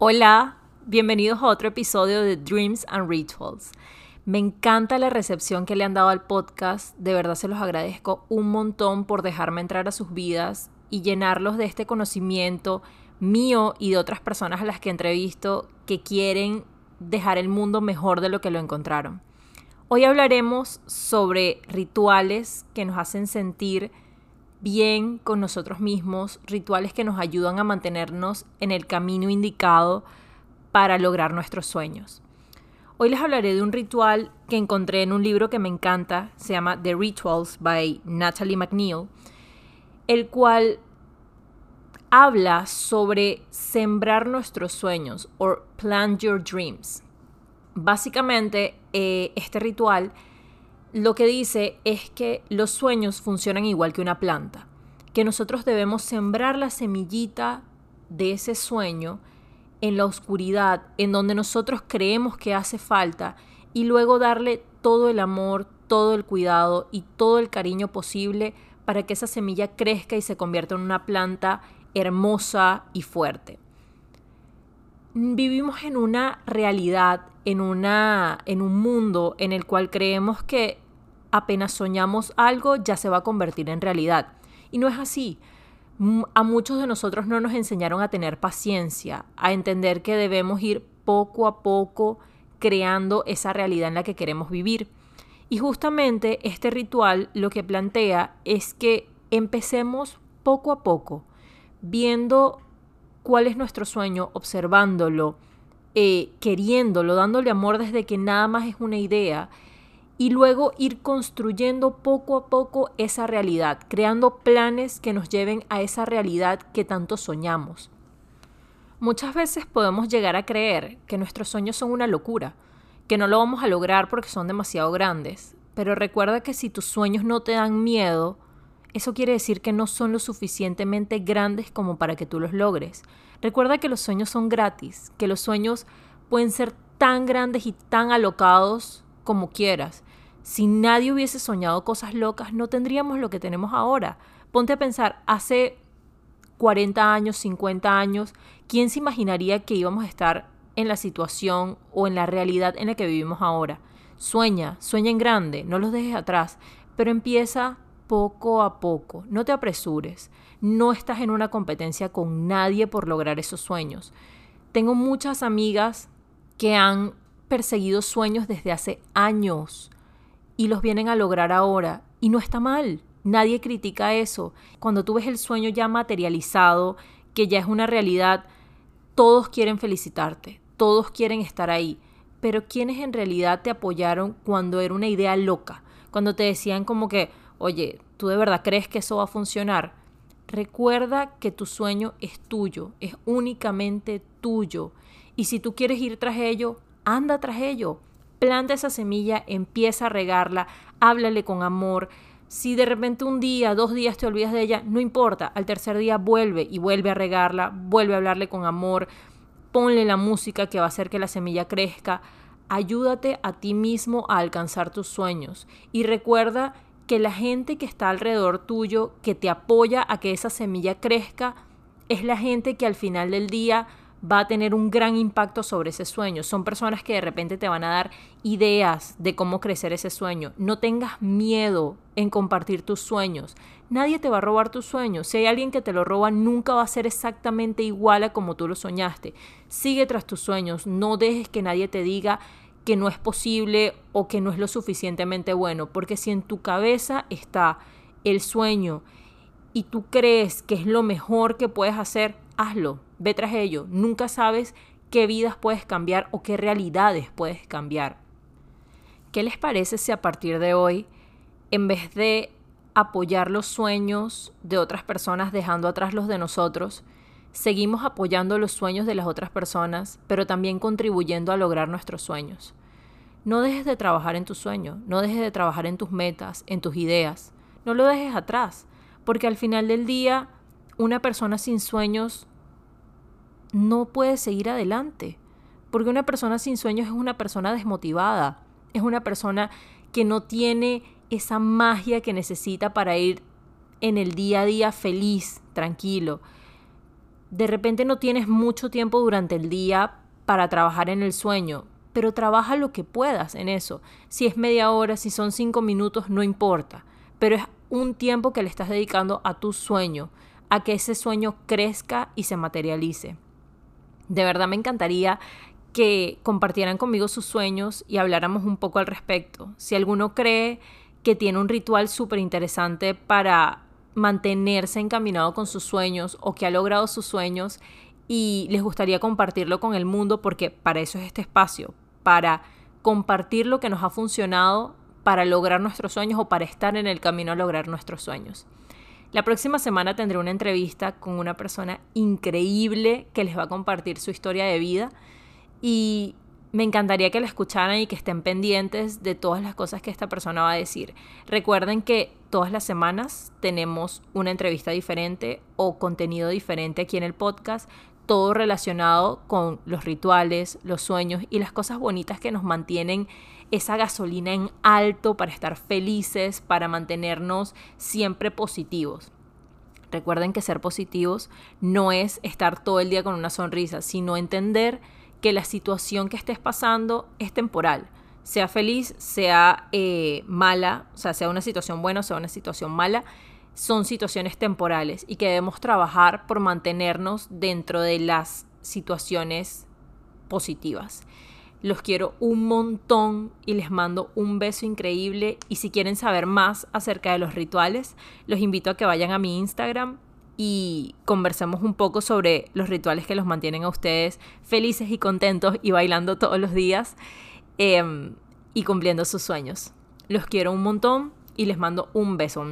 Hola, bienvenidos a otro episodio de Dreams and Rituals. Me encanta la recepción que le han dado al podcast, de verdad se los agradezco un montón por dejarme entrar a sus vidas y llenarlos de este conocimiento mío y de otras personas a las que entrevisto que quieren dejar el mundo mejor de lo que lo encontraron. Hoy hablaremos sobre rituales que nos hacen sentir bien con nosotros mismos, rituales que nos ayudan a mantenernos en el camino indicado para lograr nuestros sueños. Hoy les hablaré de un ritual que encontré en un libro que me encanta, se llama The Rituals by Natalie McNeil, el cual habla sobre sembrar nuestros sueños o plant your dreams. Básicamente, eh, este ritual lo que dice es que los sueños funcionan igual que una planta, que nosotros debemos sembrar la semillita de ese sueño en la oscuridad, en donde nosotros creemos que hace falta, y luego darle todo el amor, todo el cuidado y todo el cariño posible para que esa semilla crezca y se convierta en una planta hermosa y fuerte. Vivimos en una realidad en, una, en un mundo en el cual creemos que apenas soñamos algo ya se va a convertir en realidad. Y no es así. A muchos de nosotros no nos enseñaron a tener paciencia, a entender que debemos ir poco a poco creando esa realidad en la que queremos vivir. Y justamente este ritual lo que plantea es que empecemos poco a poco, viendo cuál es nuestro sueño, observándolo, eh, queriéndolo, dándole amor desde que nada más es una idea y luego ir construyendo poco a poco esa realidad, creando planes que nos lleven a esa realidad que tanto soñamos. Muchas veces podemos llegar a creer que nuestros sueños son una locura, que no lo vamos a lograr porque son demasiado grandes, pero recuerda que si tus sueños no te dan miedo, eso quiere decir que no son lo suficientemente grandes como para que tú los logres. Recuerda que los sueños son gratis, que los sueños pueden ser tan grandes y tan alocados como quieras. Si nadie hubiese soñado cosas locas, no tendríamos lo que tenemos ahora. Ponte a pensar, hace 40 años, 50 años, ¿quién se imaginaría que íbamos a estar en la situación o en la realidad en la que vivimos ahora? Sueña, sueña en grande, no los dejes atrás, pero empieza poco a poco, no te apresures, no estás en una competencia con nadie por lograr esos sueños. Tengo muchas amigas que han perseguido sueños desde hace años y los vienen a lograr ahora y no está mal. Nadie critica eso. Cuando tú ves el sueño ya materializado, que ya es una realidad, todos quieren felicitarte, todos quieren estar ahí. Pero ¿quiénes en realidad te apoyaron cuando era una idea loca? Cuando te decían como que, oye, ¿tú de verdad crees que eso va a funcionar? Recuerda que tu sueño es tuyo, es únicamente tuyo. Y si tú quieres ir tras ello, anda tras ello. Planta esa semilla, empieza a regarla, háblale con amor. Si de repente un día, dos días te olvidas de ella, no importa. Al tercer día vuelve y vuelve a regarla, vuelve a hablarle con amor. Ponle la música que va a hacer que la semilla crezca. Ayúdate a ti mismo a alcanzar tus sueños. Y recuerda que la gente que está alrededor tuyo, que te apoya a que esa semilla crezca, es la gente que al final del día va a tener un gran impacto sobre ese sueño. Son personas que de repente te van a dar ideas de cómo crecer ese sueño. No tengas miedo en compartir tus sueños. Nadie te va a robar tus sueños. Si hay alguien que te lo roba, nunca va a ser exactamente igual a como tú lo soñaste. Sigue tras tus sueños. No dejes que nadie te diga que no es posible o que no es lo suficientemente bueno, porque si en tu cabeza está el sueño y tú crees que es lo mejor que puedes hacer, hazlo, ve tras ello. Nunca sabes qué vidas puedes cambiar o qué realidades puedes cambiar. ¿Qué les parece si a partir de hoy, en vez de apoyar los sueños de otras personas dejando atrás los de nosotros, seguimos apoyando los sueños de las otras personas, pero también contribuyendo a lograr nuestros sueños. No dejes de trabajar en tu sueño, no dejes de trabajar en tus metas, en tus ideas. No lo dejes atrás, porque al final del día una persona sin sueños no puede seguir adelante, porque una persona sin sueños es una persona desmotivada, es una persona que no tiene esa magia que necesita para ir en el día a día feliz, tranquilo. De repente no tienes mucho tiempo durante el día para trabajar en el sueño, pero trabaja lo que puedas en eso. Si es media hora, si son cinco minutos, no importa. Pero es un tiempo que le estás dedicando a tu sueño, a que ese sueño crezca y se materialice. De verdad me encantaría que compartieran conmigo sus sueños y habláramos un poco al respecto. Si alguno cree que tiene un ritual súper interesante para mantenerse encaminado con sus sueños o que ha logrado sus sueños y les gustaría compartirlo con el mundo porque para eso es este espacio, para compartir lo que nos ha funcionado para lograr nuestros sueños o para estar en el camino a lograr nuestros sueños. La próxima semana tendré una entrevista con una persona increíble que les va a compartir su historia de vida y me encantaría que la escucharan y que estén pendientes de todas las cosas que esta persona va a decir. Recuerden que todas las semanas tenemos una entrevista diferente o contenido diferente aquí en el podcast, todo relacionado con los rituales, los sueños y las cosas bonitas que nos mantienen esa gasolina en alto para estar felices, para mantenernos siempre positivos. Recuerden que ser positivos no es estar todo el día con una sonrisa, sino entender que la situación que estés pasando es temporal. Sea feliz, sea eh, mala, o sea, sea una situación buena o sea una situación mala, son situaciones temporales y que debemos trabajar por mantenernos dentro de las situaciones positivas. Los quiero un montón y les mando un beso increíble. Y si quieren saber más acerca de los rituales, los invito a que vayan a mi Instagram y conversemos un poco sobre los rituales que los mantienen a ustedes felices y contentos y bailando todos los días em, y cumpliendo sus sueños. Los quiero un montón y les mando un beso.